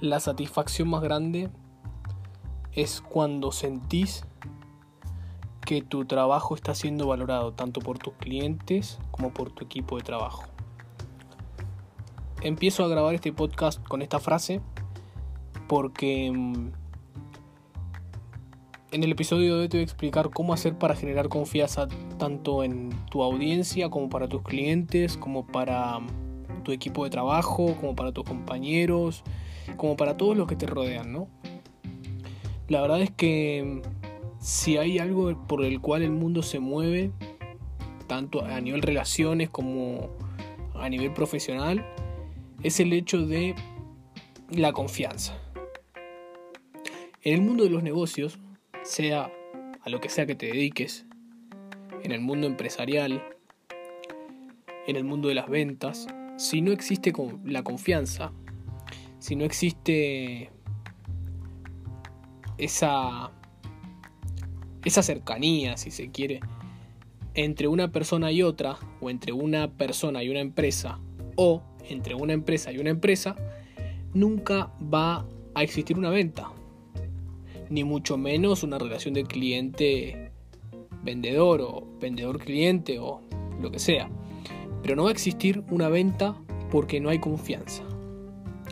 La satisfacción más grande es cuando sentís que tu trabajo está siendo valorado tanto por tus clientes como por tu equipo de trabajo. Empiezo a grabar este podcast con esta frase porque mm, en el episodio de hoy te voy a explicar cómo hacer para generar confianza tanto en tu audiencia como para tus clientes, como para mm, tu equipo de trabajo, como para tus compañeros, como para todos los que te rodean, ¿no? La verdad es que si hay algo por el cual el mundo se mueve, tanto a nivel relaciones como a nivel profesional, es el hecho de la confianza. En el mundo de los negocios, sea a lo que sea que te dediques, en el mundo empresarial, en el mundo de las ventas, si no existe la confianza, si no existe esa, esa cercanía, si se quiere, entre una persona y otra, o entre una persona y una empresa, o entre una empresa y una empresa, nunca va a existir una venta, ni mucho menos una relación de cliente-vendedor o vendedor-cliente o lo que sea. Pero no va a existir una venta porque no hay confianza.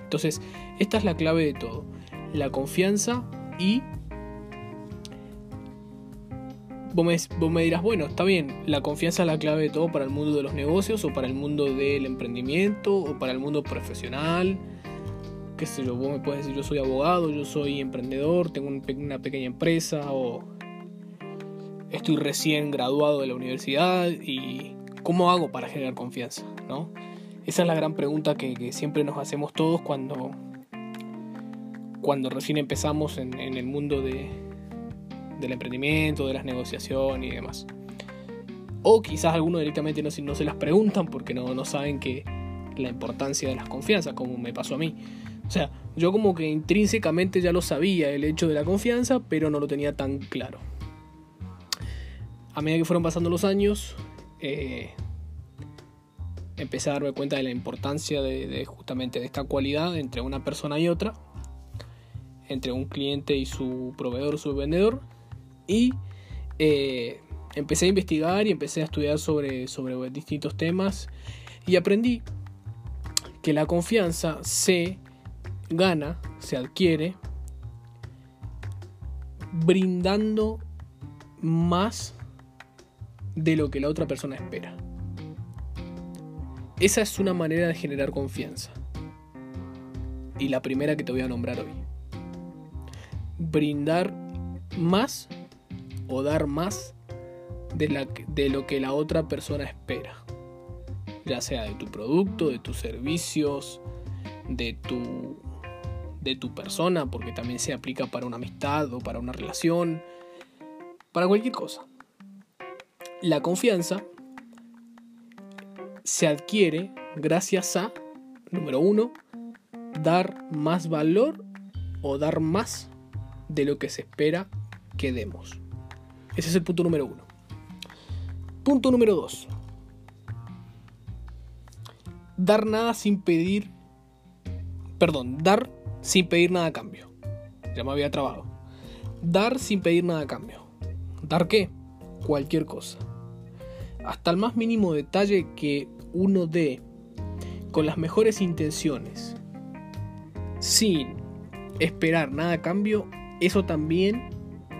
Entonces, esta es la clave de todo. La confianza y... Vos me, dirás, bueno, está bien, la confianza es la clave de todo para el mundo de los negocios o para el mundo del emprendimiento o para el mundo profesional. Qué sé yo, vos me puedes decir, yo soy abogado, yo soy emprendedor, tengo una pequeña empresa o estoy recién graduado de la universidad y ¿cómo hago para generar confianza? ¿no? Esa es la gran pregunta que, siempre nos hacemos todos cuando, cuando recién empezamos en, el mundo de, del emprendimiento, de las negociaciones y demás. O quizás algunos directamente no, no se las preguntan porque no, no saben que la importancia de las confianzas, como me pasó a mí. O sea, yo como que intrínsecamente ya lo sabía el hecho de la confianza, pero no lo tenía tan claro. A medida que fueron pasando los años, eh, empecé a darme cuenta de la importancia de, justamente de esta cualidad entre una persona y otra, entre un cliente y su proveedor su vendedor, y eh, empecé a investigar y empecé a estudiar sobre, sobre distintos temas y aprendí que la confianza se gana, se adquiere, brindando más de lo que la otra persona espera. Esa es una manera de generar confianza. Y la primera que te voy a nombrar hoy. Brindar más o dar más de, la, de lo que la otra persona espera. Ya sea de tu producto, de tus servicios, de tu, de tu persona, porque también se aplica para una amistad o para una relación, para cualquier cosa. La confianza se adquiere gracias a, número uno, dar más valor o dar más de lo que se espera que demos. Ese es el punto número uno. Punto número dos. Dar nada sin pedir. Perdón, dar sin pedir nada a cambio. Ya me había trabado. Dar sin pedir nada a cambio. ¿Dar qué? Cualquier cosa. Hasta el más mínimo detalle que uno dé con las mejores intenciones, sin esperar nada a cambio, eso también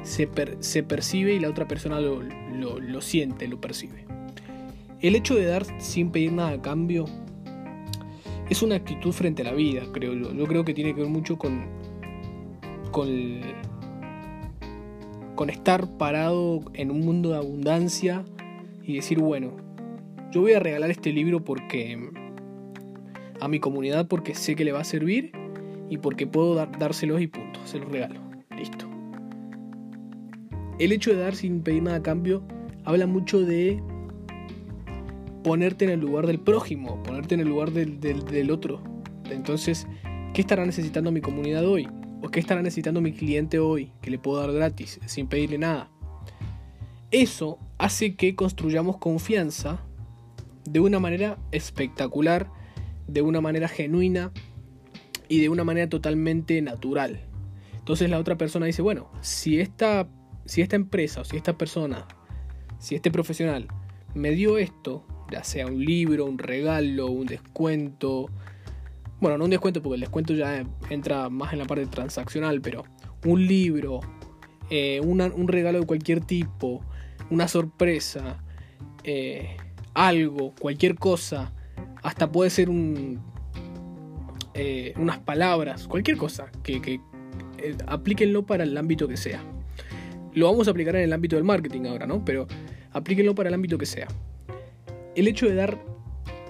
se, percibe y la otra persona lo, lo, siente, lo percibe. El hecho de dar sin pedir nada a cambio es una actitud frente a la vida, creo yo. Yo creo que tiene que ver mucho con, con, con estar parado en un mundo de abundancia y decir, bueno, yo voy a regalar este libro porque a mi comunidad porque sé que le va a servir y porque puedo dárselos y punto, se los regalo. Listo. El hecho de dar sin pedir nada a cambio habla mucho de ponerte en el lugar del prójimo, ponerte en el lugar del, del otro. Entonces, ¿qué estará necesitando mi comunidad hoy? ¿O qué estará necesitando mi cliente hoy que le puedo dar gratis, sin pedirle nada? Eso hace que construyamos confianza de una manera espectacular, de una manera genuina y de una manera totalmente natural. Entonces la otra persona dice, bueno, si esta, si esta empresa o si esta persona, si este profesional me dio esto, ya sea un libro, un regalo, un descuento, bueno, no un descuento porque el descuento ya entra más en la parte transaccional, pero un libro, eh, un regalo de cualquier tipo, una sorpresa, eh, algo, cualquier cosa, hasta puede ser eh, unas palabras, cualquier cosa, que, que aplíquenlo para el ámbito que sea. Lo vamos a aplicar en el ámbito del marketing ahora, ¿no? Pero aplíquenlo para el ámbito que sea. El hecho de dar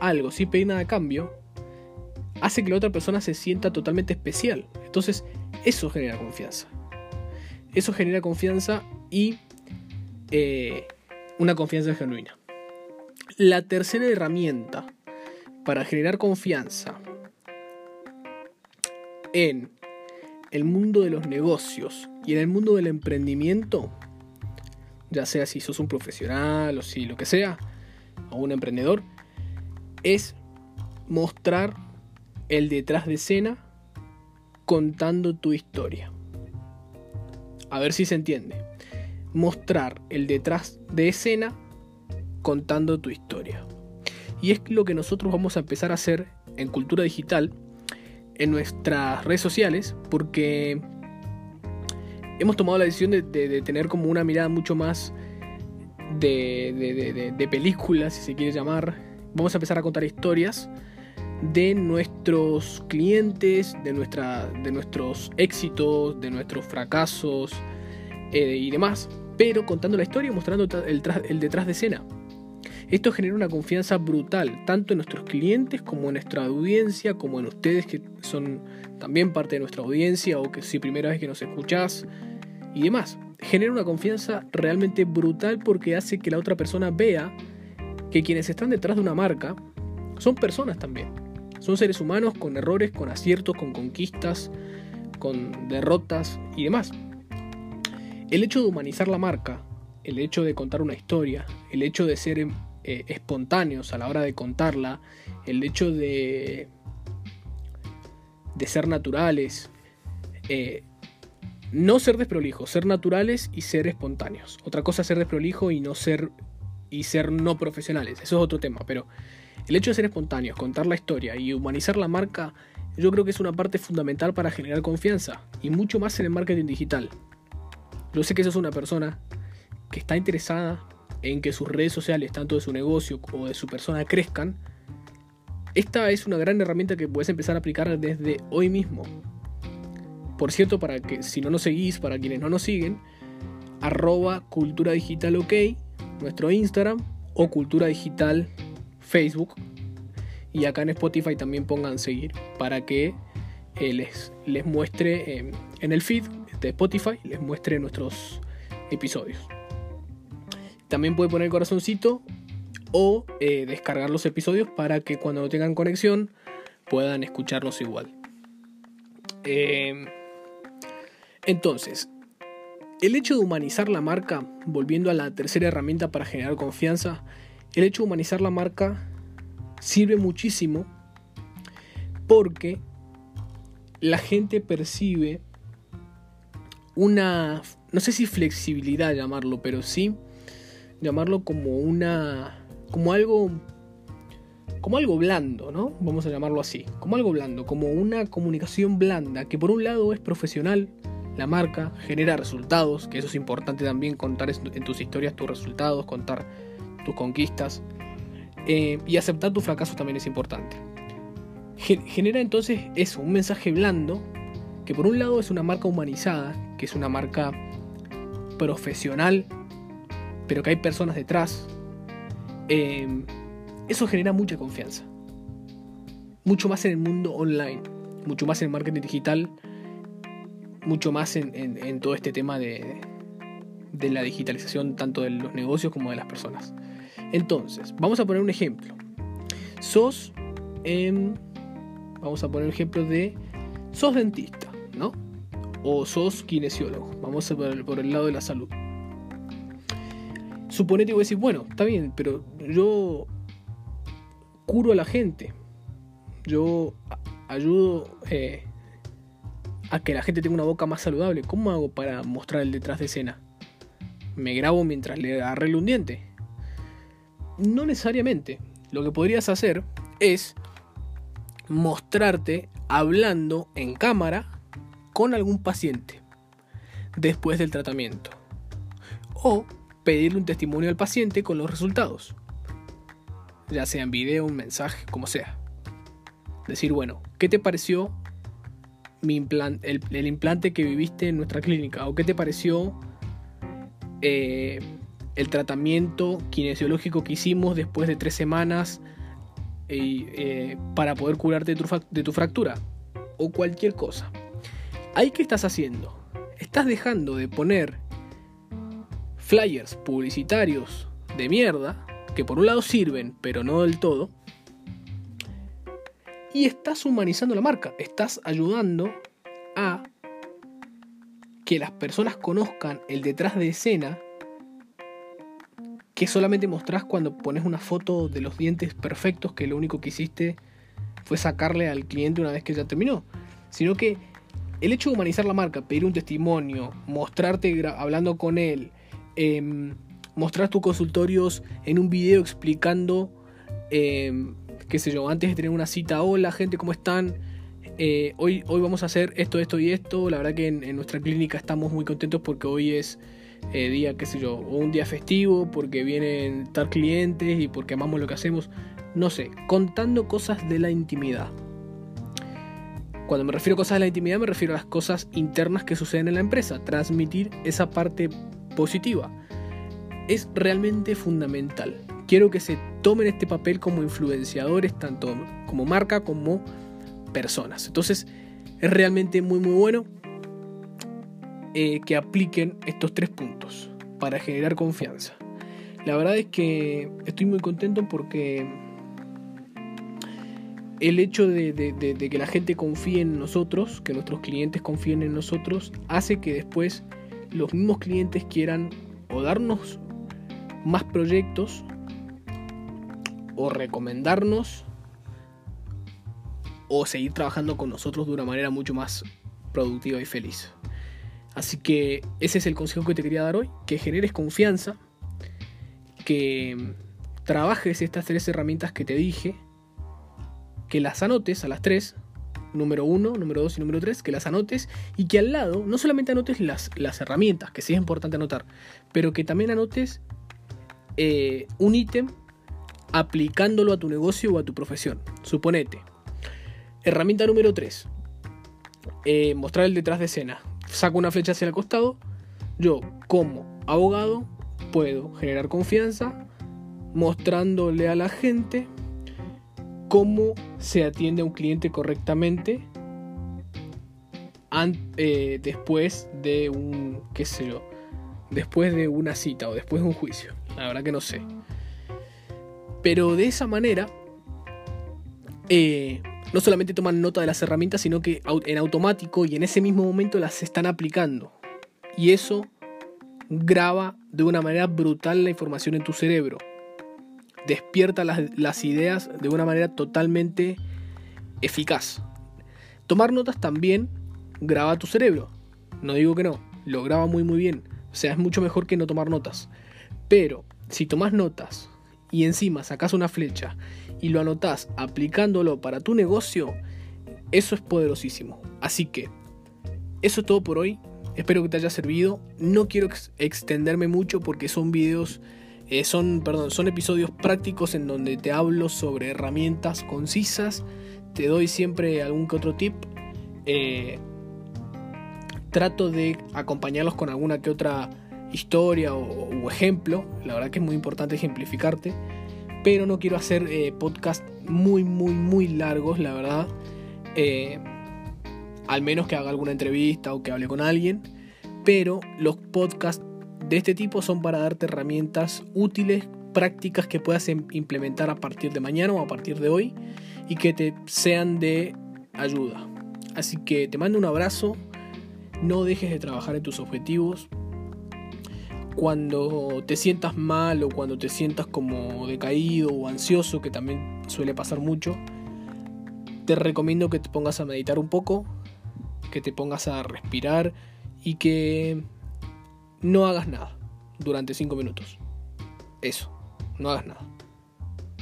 algo sin pedir nada a cambio hace que la otra persona se sienta totalmente especial. Entonces, eso genera confianza. Eso genera confianza y eh, una confianza genuina. La tercera herramienta para generar confianza en el mundo de los negocios y en el mundo del emprendimiento, ya sea si sos un profesional o si lo que sea, o un emprendedor, es mostrar el detrás de escena contando tu historia. A ver si se entiende. Mostrar el detrás de escena contando tu historia. Y es lo que nosotros vamos a empezar a hacer en Cultura Digital en nuestras redes sociales porque hemos tomado la decisión de, tener como una mirada mucho más de, de, si se quiere llamar. Vamos a empezar a contar historias de nuestros clientes, de, nuestra, de nuestros éxitos, de nuestros fracasos eh, y demás, pero contando la historia y mostrando el, el detrás de escena. Esto genera una confianza brutal, tanto en nuestros clientes como en nuestra audiencia, como en ustedes que son también parte de nuestra audiencia o que si primera vez que nos escuchás y demás. Genera una confianza realmente brutal porque hace que la otra persona vea que quienes están detrás de una marca son personas también. Son seres humanos con errores, con aciertos, con conquistas, con derrotas y demás. El hecho de humanizar la marca, el hecho de contar una historia, el hecho de ser eh, espontáneos a la hora de contarla, el hecho de, de ser naturales, eh, no ser desprolijos, ser naturales y ser espontáneos. Otra cosa es ser desprolijo y no ser y ser no profesionales, eso es otro tema, pero el hecho de ser espontáneos, contar la historia y humanizar la marca, yo creo que es una parte fundamental para generar confianza y mucho más en el marketing digital. Yo sé que sos una persona que está interesada en que sus redes sociales, tanto de su negocio como de su persona, crezcan, esta es una gran herramienta que puedes empezar a aplicar desde hoy mismo. Por cierto, para que si no nos seguís, para quienes no nos siguen, arroba cultura digital ok, nuestro Instagram, o cultura digital Facebook. Y acá en Spotify también pongan seguir para que eh, les, les muestre eh, en el feed de Spotify, les muestre nuestros episodios. También puede poner corazoncito o eh, descargar los episodios para que cuando no tengan conexión puedan escucharlos igual. Em, entonces, el hecho de humanizar la marca, volviendo a la tercera herramienta para generar confianza, el hecho de humanizar la marca sirve muchísimo porque la gente percibe una, no sé si flexibilidad llamarlo, pero sí llamarlo como una como algo como algo blando, ¿no? Vamos a llamarlo así, como algo blando, como una comunicación blanda que por un lado es profesional, la marca genera resultados, que eso es importante también contar en tus historias tus resultados, contar tus conquistas eh, y aceptar tu fracaso también es importante. Genera entonces eso, un mensaje blando que por un lado es una marca humanizada, es una marca profesional pero que hay personas detrás, em, eso genera mucha confianza. Mucho más en el mundo online, mucho más en el marketing digital, mucho más en, todo este tema de, de la digitalización tanto de los negocios como de las personas. Entonces, vamos a poner un ejemplo. Sos, em, vamos a poner un ejemplo de, sos dentista. O sos kinesiólogo, vamos a por por el lado de la salud suponete que decir, bueno, está bien, pero yo curo a la gente. Yo ayudo eh, a que la gente tenga una boca más saludable. ¿Cómo hago para mostrar el detrás de escena? ¿Me grabo mientras le arreglo un diente? No necesariamente. Lo que podrías hacer es mostrarte hablando en cámara con algún paciente después del tratamiento. O pedirle un testimonio al paciente con los resultados. Ya sea en video, un mensaje, como sea. Decir, bueno, ¿qué te pareció mi el, implante que viviste en nuestra clínica? ¿O qué te pareció eh, el tratamiento kinesiológico que hicimos después de tres semanas eh, para poder curarte de tu fractura? O cualquier cosa. ¿Ahí qué estás haciendo? Estás dejando de poner flyers publicitarios de mierda, que por un lado sirven, pero no del todo, y estás humanizando la marca, estás ayudando a que las personas conozcan el detrás de escena que solamente mostrás cuando pones una foto de los dientes perfectos que lo único que hiciste fue sacarle al cliente una vez que ya terminó, sino que el hecho de humanizar la marca, pedir un testimonio, mostrarte hablando con él, Em, mostrar tus consultorios en un video explicando, em, qué sé yo, antes de tener una cita, hola gente, ¿cómo están? Eh, hoy, hoy vamos a hacer esto, esto y esto. La verdad que en, nuestra clínica estamos muy contentos porque hoy es eh, día, qué sé yo, un día festivo, porque vienen tal clientes y porque amamos lo que hacemos. No sé, contando cosas de la intimidad. Cuando me refiero a cosas de la intimidad me refiero a las cosas internas que suceden en la empresa. Transmitir esa parte positiva. Es realmente fundamental. Quiero que se tomen este papel como influenciadores, tanto como marca como personas. Entonces, es realmente muy muy bueno eh, que apliquen estos tres puntos para generar confianza. La verdad es que estoy muy contento porque el hecho de, que la gente confíe en nosotros, que nuestros clientes confíen en nosotros, hace que después los mismos clientes quieran o darnos más proyectos o recomendarnos o seguir trabajando con nosotros de una manera mucho más productiva y feliz. Así que ese es el consejo que te quería dar hoy, que generes confianza, que trabajes estas tres herramientas que te dije, que las anotes a las tres número uno, número dos y número tres, que las anotes y que al lado no solamente anotes las, las herramientas, que sí es importante anotar, pero que también anotes eh, un ítem aplicándolo a tu negocio o a tu profesión. Suponete, herramienta número 3, eh, mostrar el detrás de escena. Saco una flecha hacia el costado, yo como abogado puedo generar confianza mostrándole a la gente cómo se atiende a un cliente correctamente eh, después de un, qué sé yo, después de una cita o después de un juicio. La verdad que no sé. Pero de esa manera, eh, no solamente toman nota de las herramientas, sino que en automático y en ese mismo momento las están aplicando. Y eso graba de una manera brutal la información en tu cerebro despierta las, ideas de una manera totalmente eficaz. Tomar notas también graba tu cerebro. No digo que no, lo graba muy muy bien. O sea, es mucho mejor que no tomar notas. Pero si tomas notas y encima sacas una flecha y lo anotas aplicándolo para tu negocio, eso es poderosísimo. Así que, eso es todo por hoy. Espero que te haya servido. No quiero extenderme mucho porque son videos eh, son, perdón, son episodios prácticos en donde te hablo sobre herramientas concisas, te doy siempre algún que otro tip. Eh, trato de acompañarlos con alguna que otra historia o, ejemplo. La verdad que es muy importante ejemplificarte. Pero no quiero hacer eh, podcasts muy, muy, muy largos, la verdad. al menos que haga alguna entrevista o que hable con alguien. Pero los podcasts de este tipo son para darte herramientas útiles, prácticas que puedas em, implementar a partir de mañana o a partir de hoy y que te sean de ayuda. Así que te mando un abrazo, no dejes de trabajar en tus objetivos. Cuando te sientas mal o cuando te sientas como decaído o ansioso, que también suele pasar mucho, te recomiendo que te pongas a meditar un poco, que te pongas a respirar y que no hagas nada durante 5 minutos. Eso, no hagas nada.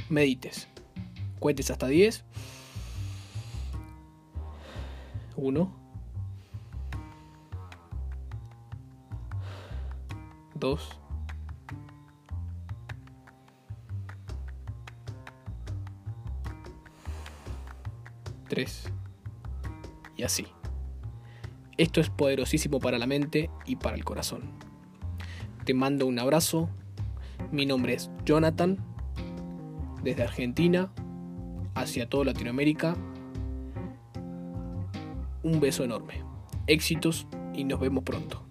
Medites. Cuentes hasta 10. 1. 2. 3. Y así. Esto es poderosísimo para la mente y para el corazón. Te mando un abrazo. Mi nombre es Jonathan, desde Argentina hacia toda Latinoamérica. Un beso enorme. Éxitos y nos vemos pronto.